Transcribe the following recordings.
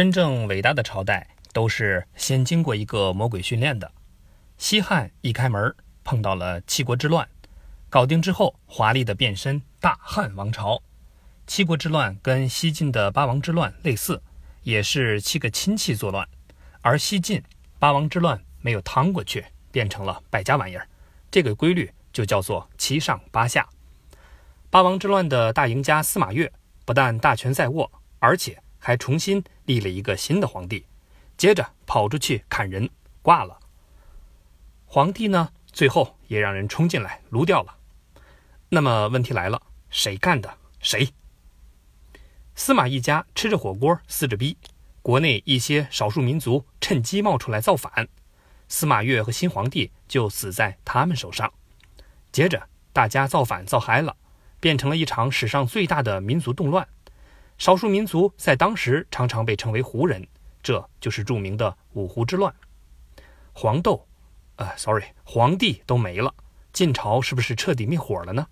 真正伟大的朝代都是先经过一个魔鬼训练的。西汉一开门，碰到了七国之乱，搞定之后，华丽的变身大汉王朝。七国之乱跟西晋的八王之乱类似，也是七个亲戚作乱，而西晋八王之乱没有趟过去，变成了败家玩意儿。这个规律就叫做七上八下。八王之乱的大赢家司马越不但大权在握，而且还重新立了一个新的皇帝，接着跑出去砍人，挂了。皇帝呢，最后也让人冲进来撸掉了。那么问题来了，谁干的？谁？司马一家吃着火锅撕着逼，国内一些少数民族趁机冒出来造反，司马越和新皇帝就死在他们手上。接着大家造反造嗨了，变成了一场史上最大的民族动乱。少数民族在当时常常被称为胡人，这就是著名的五胡之乱。黄豆，呃，sorry，皇帝都没了，晋朝是不是彻底灭火了呢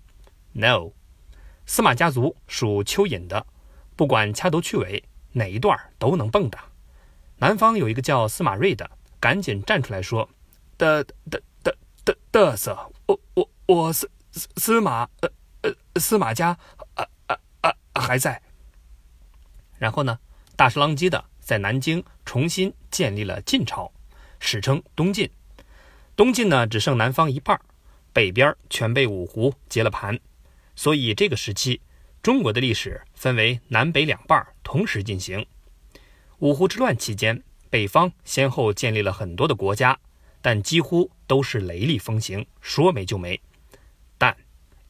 ？No，司马家族属蚯蚓的。不管掐头去尾，哪一段都能蹦跶。南方有一个叫司马睿的，赶紧站出来说：“的的的的的瑟，我我我司司司马呃呃司马家啊啊啊还在。”然后呢，大石浪基的在南京重新建立了晋朝，史称东晋。东晋呢只剩南方一半，北边全被五胡接了盘，所以这个时期。中国的历史分为南北两半，同时进行。五胡之乱期间，北方先后建立了很多的国家，但几乎都是雷厉风行，说没就没。但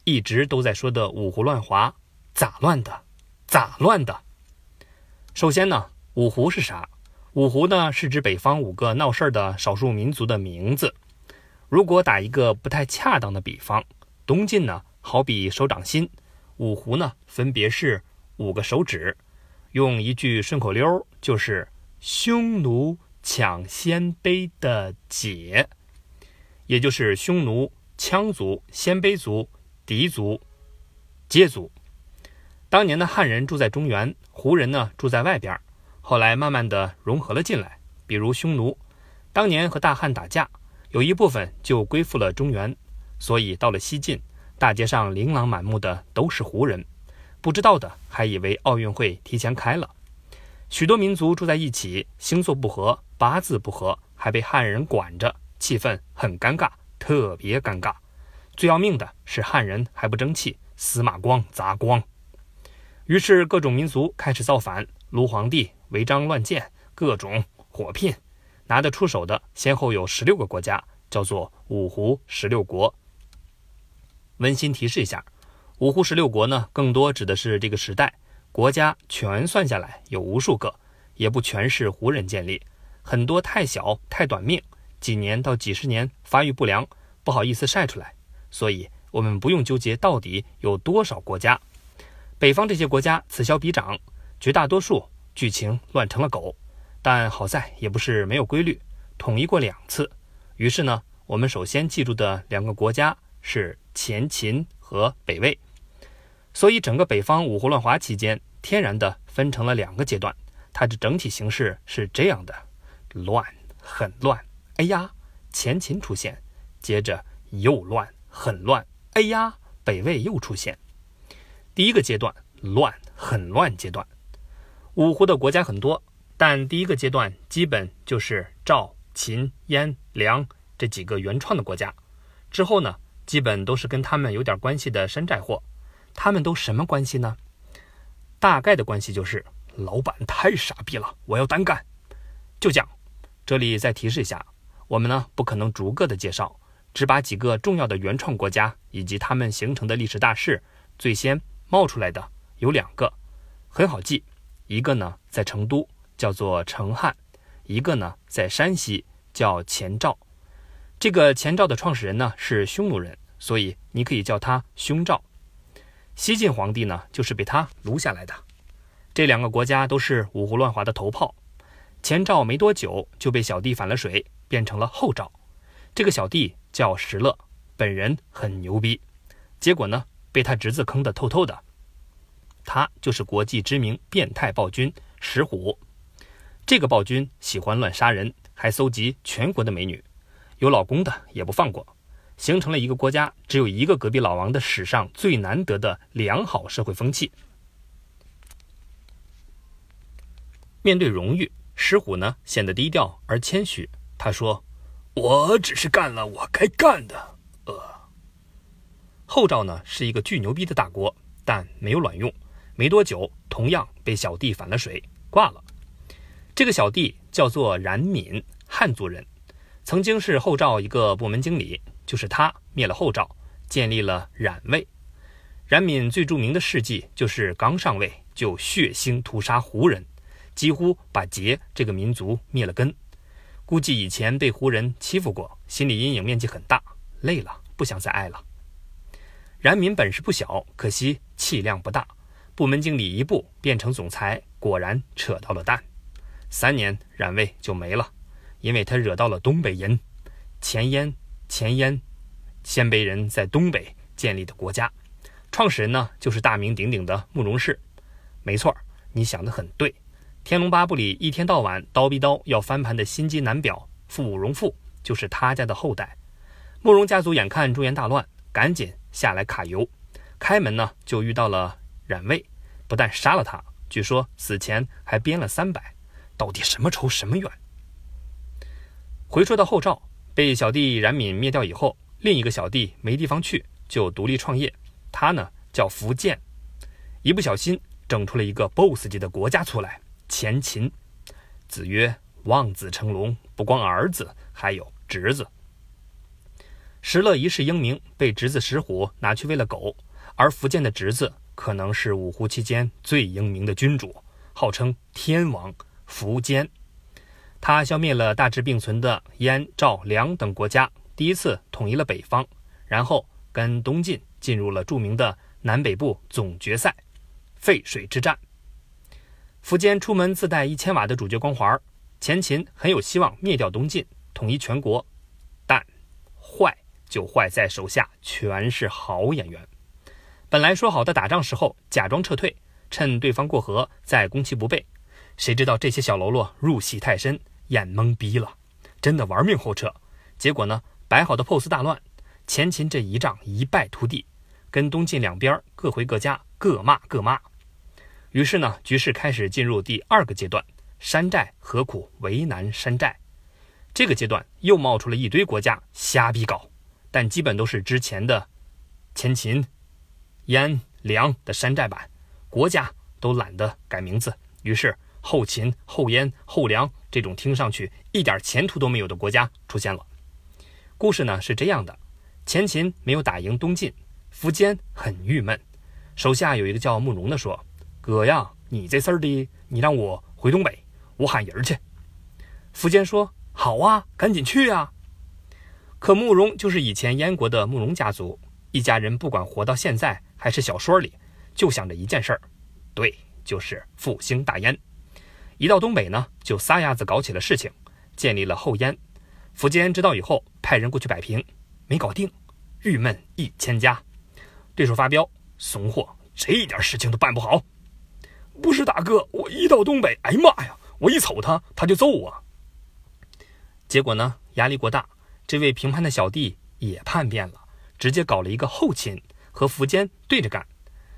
一直都在说的五胡乱华，咋乱的？咋乱的？首先呢，五胡是啥？五胡呢是指北方五个闹事儿的少数民族的名字。如果打一个不太恰当的比方，东晋呢好比手掌心。五胡呢，分别是五个手指，用一句顺口溜就是“匈奴抢鲜卑的解”，也就是匈奴、羌族、鲜卑族、狄族、羯族。当年的汉人住在中原，胡人呢住在外边，后来慢慢的融合了进来。比如匈奴，当年和大汉打架，有一部分就归附了中原，所以到了西晋。大街上琳琅满目的都是胡人，不知道的还以为奥运会提前开了。许多民族住在一起，星座不合，八字不合，还被汉人管着，气氛很尴尬，特别尴尬。最要命的是汉人还不争气，司马光砸光。于是各种民族开始造反，撸皇帝，违章乱建，各种火拼。拿得出手的先后有十六个国家，叫做五胡十六国。温馨提示一下，五胡十六国呢，更多指的是这个时代国家全算下来有无数个，也不全是胡人建立，很多太小太短命，几年到几十年发育不良，不好意思晒出来，所以我们不用纠结到底有多少国家。北方这些国家此消彼长，绝大多数剧情乱成了狗，但好在也不是没有规律，统一过两次。于是呢，我们首先记住的两个国家是。前秦和北魏，所以整个北方五胡乱华期间，天然的分成了两个阶段。它的整体形式是这样的：乱，很乱。哎呀，前秦出现，接着又乱，很乱。哎呀，北魏又出现。第一个阶段，乱，很乱阶段。五胡的国家很多，但第一个阶段基本就是赵、秦、燕、梁这几个原创的国家。之后呢？基本都是跟他们有点关系的山寨货，他们都什么关系呢？大概的关系就是老板太傻逼了，我要单干。就讲，这里再提示一下，我们呢不可能逐个的介绍，只把几个重要的原创国家以及他们形成的历史大势，最先冒出来的有两个，很好记，一个呢在成都叫做成汉，一个呢在山西叫前赵。这个前赵的创始人呢是匈奴人，所以你可以叫他匈赵。西晋皇帝呢就是被他撸下来的。这两个国家都是五胡乱华的头炮。前赵没多久就被小弟反了水，变成了后赵。这个小弟叫石勒，本人很牛逼，结果呢被他侄子坑得透透的。他就是国际知名变态暴君石虎。这个暴君喜欢乱杀人，还搜集全国的美女，有老公的也不放过，形成了一个国家只有一个隔壁老王的史上最难得的良好社会风气。面对荣誉，石虎呢显得低调而谦虚。他说：“我只是干了我该干的。”后赵呢是一个巨牛逼的大国，但没有卵用。没多久，同样被小弟反了水，挂了。这个小弟叫做冉闵，汉族人，曾经是后赵一个部门经理。就是他灭了后赵，建立了冉魏。冉闵最著名的事迹就是刚上位就血腥屠杀胡人，几乎把羯这个民族灭了根。估计以前被胡人欺负过，心理阴影面积很大，累了不想再爱了。冉闵本事不小，可惜气量不大。部门经理一步变成总裁，果然扯到了蛋。三年，冉魏就没了，因为他惹到了东北人。前燕，前燕，鲜卑人在东北建立的国家，创始人呢就是大名鼎鼎的慕容氏。没错，你想的很对，《天龙八部》里一天到晚刀逼刀要翻盘的心机男表傅武荣父就是他家的后代。慕容家族眼看中原大乱，赶紧下来卡油，开门呢就遇到了冉魏，不但杀了他，据说死前还编了三百。到底什么仇什么怨？回说到后赵，被小弟冉闵灭掉以后，另一个小弟没地方去，就独立创业。他呢叫苻坚，一不小心整出了一个 BOSS 级的国家出来——前秦。子曰：“望子成龙，不光儿子，还有侄子。”石勒一世英名被侄子石虎拿去喂了狗，而苻坚的侄子可能是五胡期间最英明的君主，号称天王。苻坚，他消灭了大致并存的燕、赵、梁等国家，第一次统一了北方，然后跟东晋进入了著名的南北部总决赛——沸水之战。苻坚出门自带一千瓦的主角光环，前秦很有希望灭掉东晋，统一全国。就坏在手下全是好演员。本来说好的打仗时候假装撤退，趁对方过河再攻其不备。谁知道这些小喽啰入戏太深，眼懵逼了，真的玩命后撤。结果呢，摆好的 pose 大乱，前秦这一仗一败涂地，跟东晋两边各回各家，各骂各骂。于是呢，局势开始进入第二个阶段：山寨何苦为难山寨？这个阶段又冒出了一堆国家瞎逼搞，但基本都是之前的前秦、燕、梁的山寨版，国家都懒得改名字，于是。后秦、后燕、后梁这种听上去一点前途都没有的国家出现了。故事呢是这样的：前秦没有打赢东晋，苻坚很郁闷，手下有一个叫慕容的说：“哥呀，你这事儿的，你让我回东北，我喊人去。”苻坚说：“好啊，赶紧去呀。”可慕容就是以前燕国的慕容家族，一家人不管活到现在还是小说里，就想着一件事儿，对，就是复兴大燕。一到东北呢，就撒丫子搞起了事情，建立了后燕。苻坚知道以后，派人过去摆平，没搞定，郁闷一千家。对手发飙，怂货，这一点事情都办不好。不是大哥，我一到东北，哎呀妈呀，我一瞅他，他就揍我。结果呢，压力过大，这位评判的小弟也叛变了，直接搞了一个后秦，和苻坚对着干。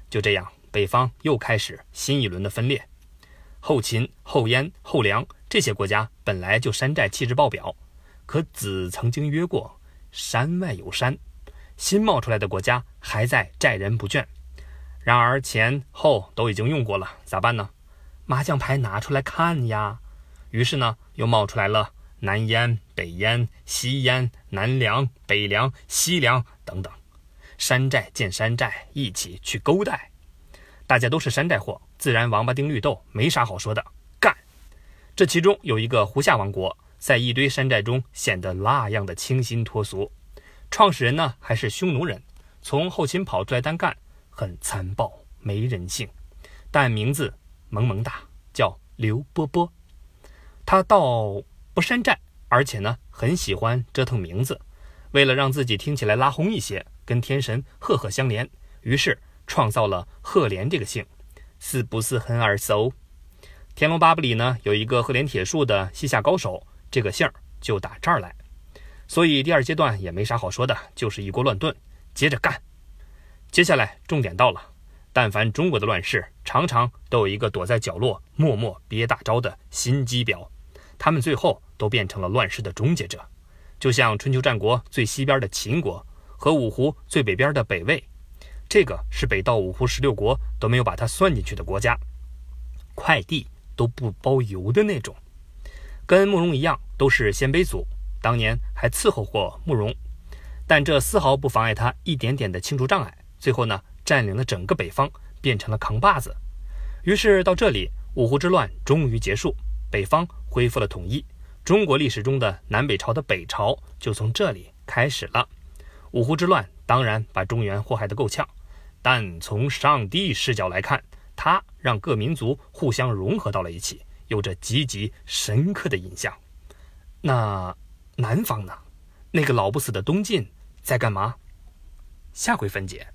就这样，北方又开始新一轮的分裂。后秦、后燕、后梁这些国家本来就山寨气质爆表，可子曾经约过山外有山，新冒出来的国家还在寨人不倦。然而前后都已经用过了，咋办呢？麻将牌拿出来看呀。于是呢，又冒出来了南燕、北燕、西燕、南梁、北梁、西梁等等，山寨见山寨，一起去勾带。大家都是山寨货，自然王八丁绿豆没啥好说的，干！这其中有一个胡夏王国，在一堆山寨中显得那样的清新脱俗。创始人呢还是匈奴人，从后秦跑出来单干，很残暴没人性，但名字萌萌哒，叫刘波波。他到不山寨，而且呢很喜欢折腾名字，为了让自己听起来拉轰一些，跟天神赫赫相连，于是。创造了赫连这个姓，是不是很耳熟？《天龙八部里呢有一个赫连铁树的西夏高手，这个姓就打这儿来。所以第二阶段也没啥好说的，就是一锅乱炖，接着干。接下来重点到了，但凡中国的乱世，常常都有一个躲在角落默默憋大招的心机婊，他们最后都变成了乱世的终结者。就像春秋战国最西边的秦国和五胡最北边的北魏，这个是北到五胡十六国都没有把它算进去的国家，快递都不包邮的那种。跟慕容一样，都是鲜卑族。当年还伺候过慕容，但这丝毫不妨碍他一点点的清除障碍。最后呢，占领了整个北方，变成了扛把子。于是到这里，五胡之乱终于结束，北方恢复了统一。中国历史中的南北朝的北朝就从这里开始了。五胡之乱当然把中原祸害得够呛，但从上帝视角来看，它让各民族互相融合到了一起，有着极其深刻的印象。那。南方呢？那个老不死的东晋在干嘛？下回分解。